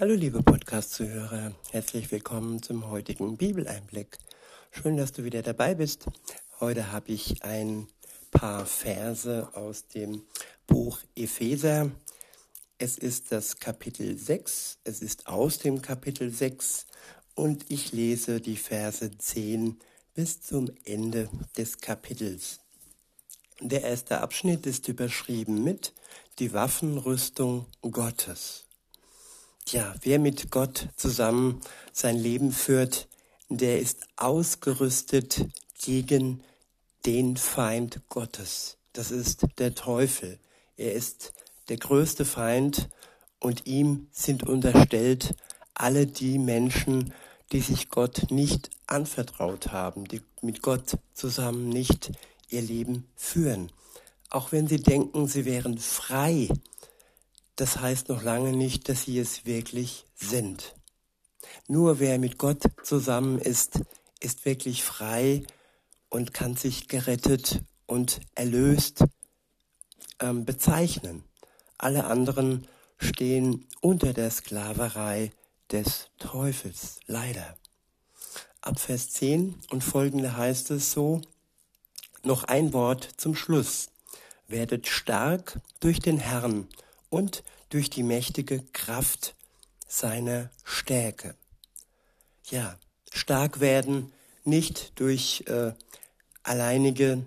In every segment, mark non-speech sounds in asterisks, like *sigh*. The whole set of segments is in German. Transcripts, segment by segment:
Hallo liebe Podcast-Zuhörer, herzlich willkommen zum heutigen Bibeleinblick. Schön, dass du wieder dabei bist. Heute habe ich ein paar Verse aus dem Buch Epheser. Es ist das Kapitel 6, es ist aus dem Kapitel 6 und ich lese die Verse 10 bis zum Ende des Kapitels. Der erste Abschnitt ist überschrieben mit die Waffenrüstung Gottes. Tja, wer mit Gott zusammen sein Leben führt, der ist ausgerüstet gegen den Feind Gottes. Das ist der Teufel. Er ist der größte Feind und ihm sind unterstellt alle die Menschen, die sich Gott nicht anvertraut haben, die mit Gott zusammen nicht ihr Leben führen. Auch wenn sie denken, sie wären frei das heißt noch lange nicht, dass sie es wirklich sind. Nur wer mit Gott zusammen ist, ist wirklich frei und kann sich gerettet und erlöst ähm, bezeichnen. Alle anderen stehen unter der Sklaverei des Teufels, leider. Ab Vers 10 und folgende heißt es so, noch ein Wort zum Schluss. Werdet stark durch den Herrn und durch die mächtige Kraft seiner Stärke. Ja, stark werden nicht durch äh, alleinige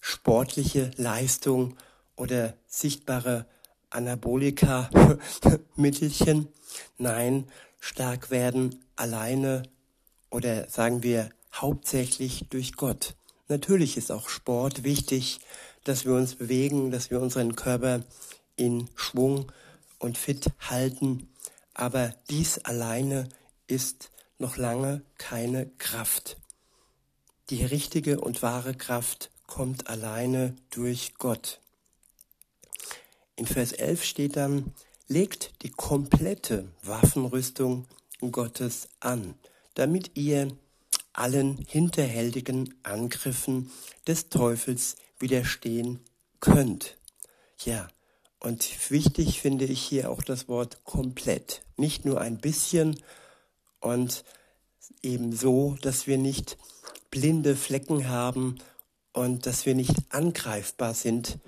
sportliche Leistung oder sichtbare Anabolika-Mittelchen. *laughs* Nein, stark werden alleine oder sagen wir hauptsächlich durch Gott. Natürlich ist auch Sport wichtig, dass wir uns bewegen, dass wir unseren Körper in Schwung und fit halten, aber dies alleine ist noch lange keine Kraft. Die richtige und wahre Kraft kommt alleine durch Gott. In Vers 11 steht dann, legt die komplette Waffenrüstung Gottes an, damit ihr allen hinterhältigen Angriffen des Teufels widerstehen könnt. Ja, und wichtig finde ich hier auch das Wort komplett. Nicht nur ein bisschen und eben so, dass wir nicht blinde Flecken haben und dass wir nicht angreifbar sind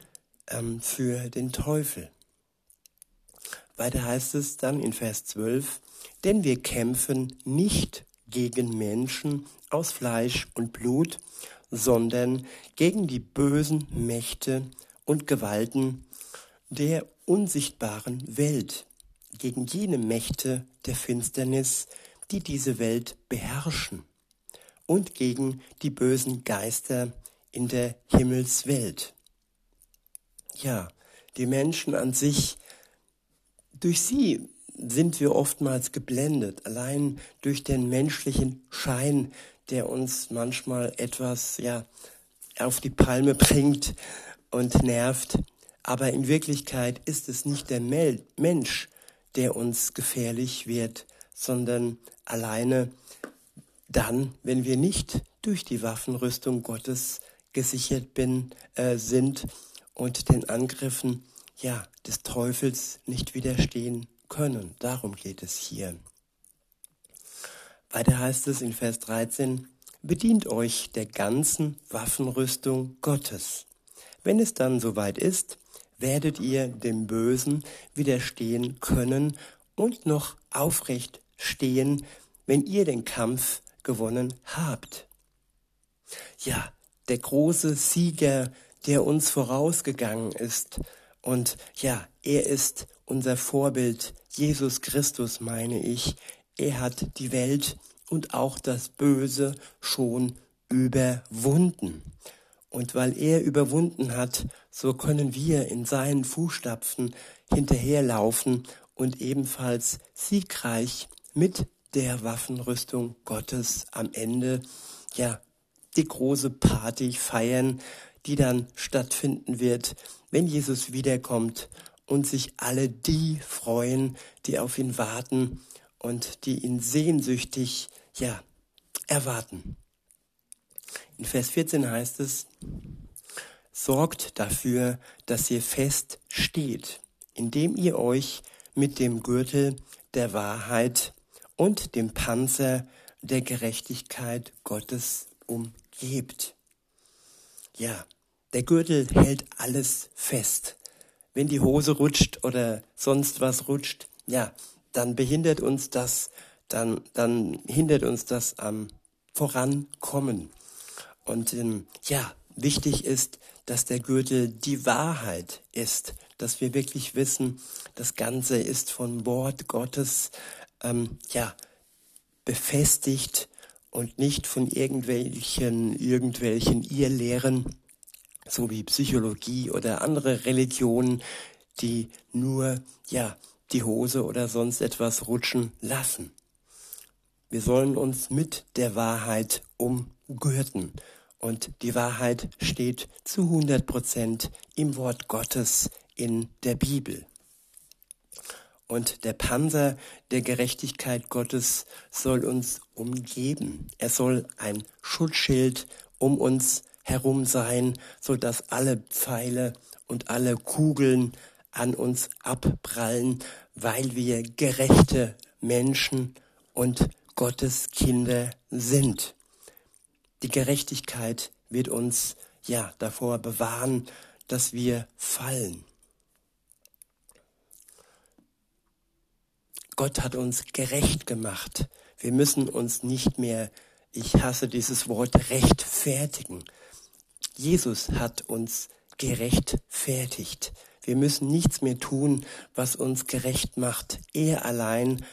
ähm, für den Teufel. Weiter heißt es dann in Vers 12, denn wir kämpfen nicht gegen Menschen aus Fleisch und Blut, sondern gegen die bösen Mächte und Gewalten der unsichtbaren Welt, gegen jene Mächte der Finsternis, die diese Welt beherrschen, und gegen die bösen Geister in der Himmelswelt. Ja, die Menschen an sich, durch sie sind wir oftmals geblendet, allein durch den menschlichen Schein, der uns manchmal etwas ja auf die Palme bringt und nervt. Aber in Wirklichkeit ist es nicht der Mensch, der uns gefährlich wird, sondern alleine dann, wenn wir nicht durch die Waffenrüstung Gottes gesichert bin, äh, sind und den Angriffen ja, des Teufels nicht widerstehen können. Darum geht es hier. Weiter heißt es in Vers 13, bedient euch der ganzen Waffenrüstung Gottes. Wenn es dann soweit ist, werdet ihr dem Bösen widerstehen können und noch aufrecht stehen, wenn ihr den Kampf gewonnen habt. Ja, der große Sieger, der uns vorausgegangen ist. Und ja, er ist unser Vorbild, Jesus Christus meine ich. Er hat die Welt und auch das Böse schon überwunden. Und weil er überwunden hat, so können wir in seinen Fußstapfen hinterherlaufen und ebenfalls siegreich mit der Waffenrüstung Gottes am Ende, ja, die große Party feiern, die dann stattfinden wird, wenn Jesus wiederkommt und sich alle die freuen, die auf ihn warten und die ihn sehnsüchtig, ja, erwarten. In Vers 14 heißt es, sorgt dafür, dass ihr fest steht, indem ihr euch mit dem Gürtel der Wahrheit und dem Panzer der Gerechtigkeit Gottes umgebt. Ja, der Gürtel hält alles fest. Wenn die Hose rutscht oder sonst was rutscht, ja, dann behindert uns das, dann, dann hindert uns das am Vorankommen. Und ähm, ja, wichtig ist, dass der Gürtel die Wahrheit ist, dass wir wirklich wissen, das Ganze ist von Wort Gottes ähm, ja befestigt und nicht von irgendwelchen irgendwelchen Irrlehren, so wie Psychologie oder andere Religionen, die nur ja die Hose oder sonst etwas rutschen lassen. Wir sollen uns mit der Wahrheit umgürten. Und die Wahrheit steht zu 100 Prozent im Wort Gottes in der Bibel. Und der Panzer der Gerechtigkeit Gottes soll uns umgeben. Er soll ein Schutzschild um uns herum sein, so dass alle Pfeile und alle Kugeln an uns abprallen, weil wir gerechte Menschen und Gottes Kinder sind. Die Gerechtigkeit wird uns ja davor bewahren, dass wir fallen. Gott hat uns gerecht gemacht. Wir müssen uns nicht mehr, ich hasse dieses Wort, rechtfertigen. Jesus hat uns gerechtfertigt. Wir müssen nichts mehr tun, was uns gerecht macht. Er allein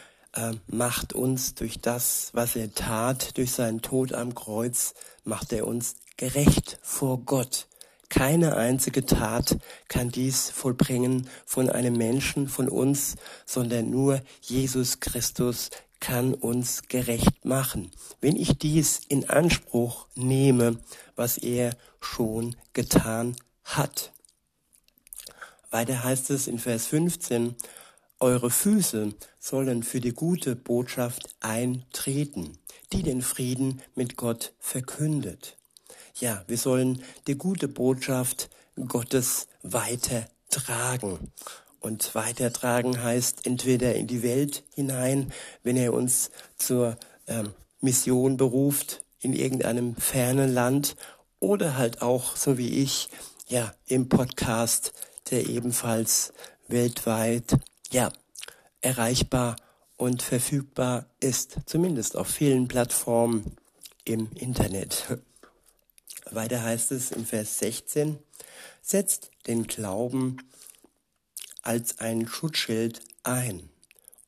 macht uns durch das, was er tat, durch seinen Tod am Kreuz, macht er uns gerecht vor Gott. Keine einzige Tat kann dies vollbringen von einem Menschen, von uns, sondern nur Jesus Christus kann uns gerecht machen. Wenn ich dies in Anspruch nehme, was er schon getan hat. Weiter heißt es in Vers 15, eure Füße sollen für die gute Botschaft eintreten, die den Frieden mit Gott verkündet. Ja, wir sollen die gute Botschaft Gottes weitertragen. Und weitertragen heißt entweder in die Welt hinein, wenn er uns zur ähm, Mission beruft in irgendeinem fernen Land oder halt auch, so wie ich, ja, im Podcast, der ebenfalls weltweit, ja, erreichbar und verfügbar ist, zumindest auf vielen Plattformen im Internet. *laughs* Weiter heißt es im Vers 16, setzt den Glauben als ein Schutzschild ein,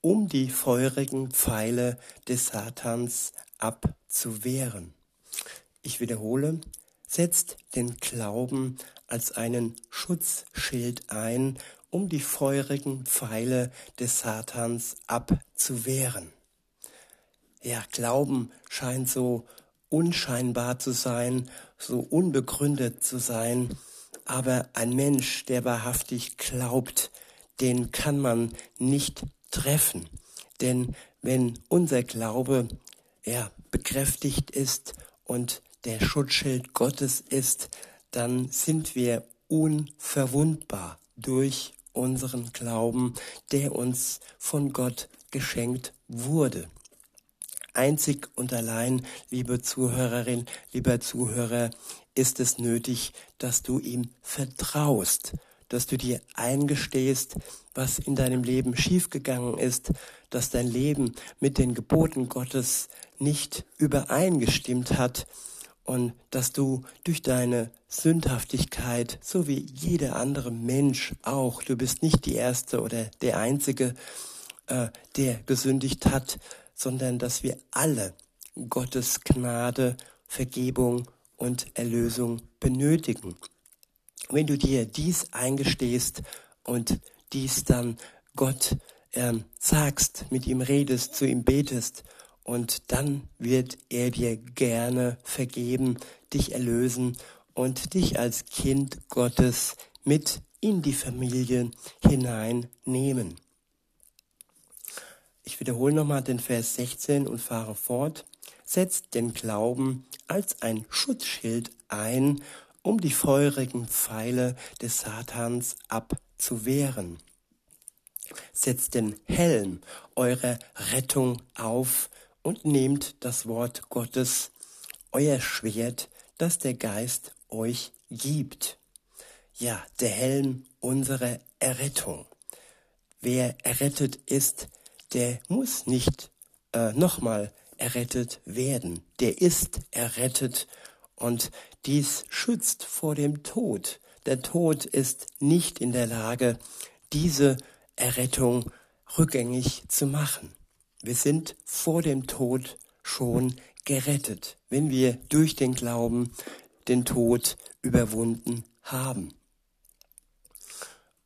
um die feurigen Pfeile des Satans abzuwehren. Ich wiederhole, setzt den Glauben als einen Schutzschild ein, um die feurigen Pfeile des Satans abzuwehren. Ja, Glauben scheint so unscheinbar zu sein, so unbegründet zu sein, aber ein Mensch, der wahrhaftig glaubt, den kann man nicht treffen. Denn wenn unser Glaube ja, bekräftigt ist und der Schutzschild Gottes ist, dann sind wir unverwundbar durch unseren Glauben, der uns von Gott geschenkt wurde. Einzig und allein, liebe Zuhörerin, lieber Zuhörer, ist es nötig, dass du ihm vertraust, dass du dir eingestehst, was in deinem Leben schiefgegangen ist, dass dein Leben mit den Geboten Gottes nicht übereingestimmt hat und dass du durch deine Sündhaftigkeit, so wie jeder andere Mensch auch, du bist nicht die Erste oder der Einzige, äh, der gesündigt hat, sondern dass wir alle Gottes Gnade, Vergebung und Erlösung benötigen. Wenn du dir dies eingestehst und dies dann Gott ähm, sagst, mit ihm redest, zu ihm betest, und dann wird er dir gerne vergeben, dich erlösen und dich als Kind Gottes mit in die Familie hineinnehmen. Ich wiederhole nochmal den Vers 16 und fahre fort. Setzt den Glauben als ein Schutzschild ein, um die feurigen Pfeile des Satans abzuwehren. Setzt den Helm eurer Rettung auf und nehmt das Wort Gottes, euer Schwert, das der Geist euch gibt. Ja, der Helm unserer Errettung. Wer errettet ist, der muss nicht äh, nochmal errettet werden. Der ist errettet und dies schützt vor dem Tod. Der Tod ist nicht in der Lage, diese Errettung rückgängig zu machen. Wir sind vor dem Tod schon gerettet, wenn wir durch den Glauben den Tod überwunden haben.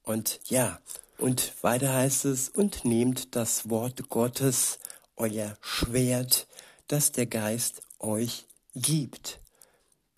Und ja, und weiter heißt es, und nehmt das Wort Gottes, euer Schwert, das der Geist euch gibt.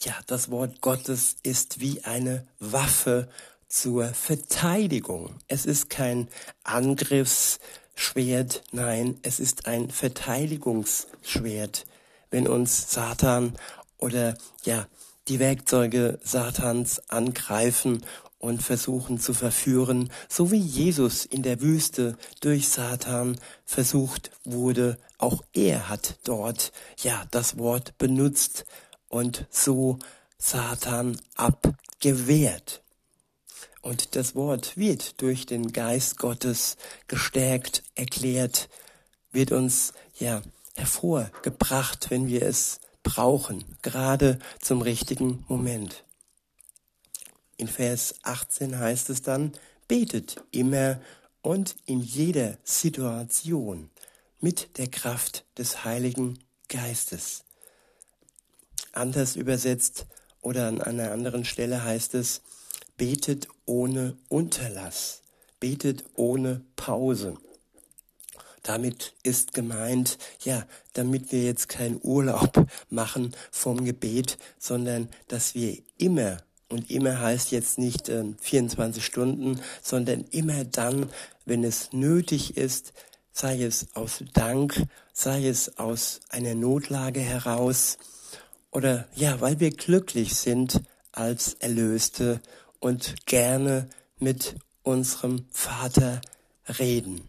Ja, das Wort Gottes ist wie eine Waffe zur Verteidigung. Es ist kein Angriffsschwert, nein, es ist ein Verteidigungsschwert. Wenn uns Satan oder ja, die Werkzeuge Satans angreifen und versuchen zu verführen, so wie Jesus in der Wüste durch Satan versucht wurde. Auch er hat dort ja das Wort benutzt und so Satan abgewehrt. Und das Wort wird durch den Geist Gottes gestärkt, erklärt, wird uns ja hervorgebracht, wenn wir es brauchen, gerade zum richtigen Moment. In Vers 18 heißt es dann, betet immer und in jeder Situation mit der Kraft des Heiligen Geistes. Anders übersetzt oder an einer anderen Stelle heißt es, betet ohne Unterlass, betet ohne Pause. Damit ist gemeint, ja, damit wir jetzt keinen Urlaub *laughs* machen vom Gebet, sondern dass wir immer und immer heißt jetzt nicht äh, 24 Stunden, sondern immer dann, wenn es nötig ist, sei es aus Dank, sei es aus einer Notlage heraus oder ja, weil wir glücklich sind als Erlöste und gerne mit unserem Vater reden.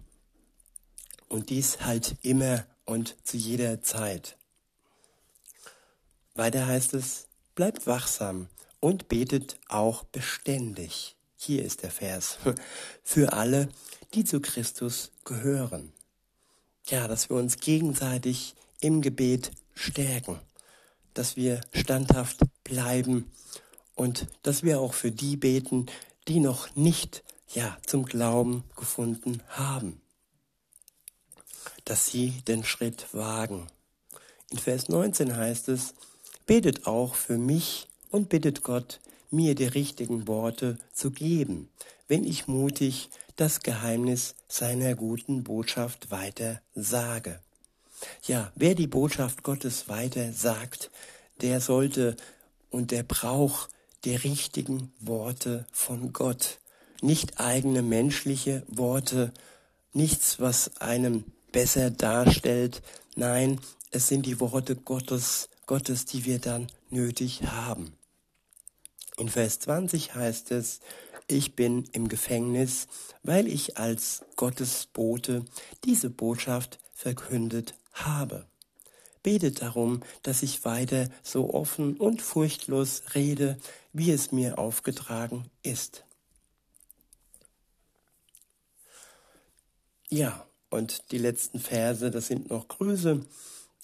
Und dies halt immer und zu jeder Zeit. Weiter heißt es, bleibt wachsam und betet auch beständig. Hier ist der Vers. *laughs* Für alle, die zu Christus gehören. Ja, dass wir uns gegenseitig im Gebet stärken, dass wir standhaft bleiben und dass wir auch für die beten, die noch nicht ja zum Glauben gefunden haben. Dass sie den Schritt wagen. In Vers 19 heißt es, betet auch für mich und bittet Gott, mir die richtigen Worte zu geben, wenn ich mutig das Geheimnis seiner guten Botschaft weiter sage. Ja, wer die Botschaft Gottes weiter sagt, der sollte und der braucht die richtigen Worte von Gott, nicht eigene menschliche Worte, nichts, was einem besser darstellt. Nein, es sind die Worte Gottes, Gottes, die wir dann nötig haben. In Vers 20 heißt es, ich bin im Gefängnis, weil ich als Gottes Bote diese Botschaft verkündet habe. Betet darum, dass ich weiter so offen und furchtlos rede, wie es mir aufgetragen ist. Ja, und die letzten Verse, das sind noch Grüße,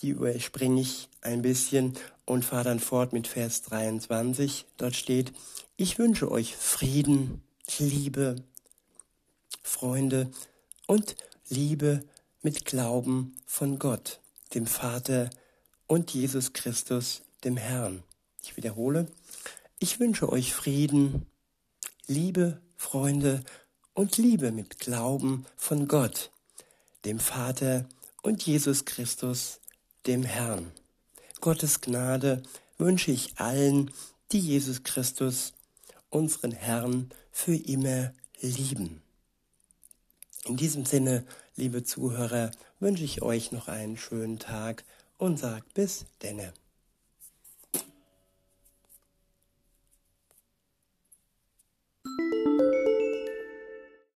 die überspringe ich ein bisschen und fahre dann fort mit Vers 23. Dort steht, ich wünsche euch Frieden, Liebe, Freunde und Liebe mit Glauben von Gott, dem Vater und Jesus Christus, dem Herrn. Ich wiederhole, ich wünsche euch Frieden, Liebe, Freunde und Liebe mit Glauben von Gott, dem Vater und Jesus Christus, dem Herrn. Gottes Gnade wünsche ich allen, die Jesus Christus, unseren Herrn, für immer lieben. In diesem Sinne, liebe Zuhörer, wünsche ich euch noch einen schönen Tag und sag bis denne.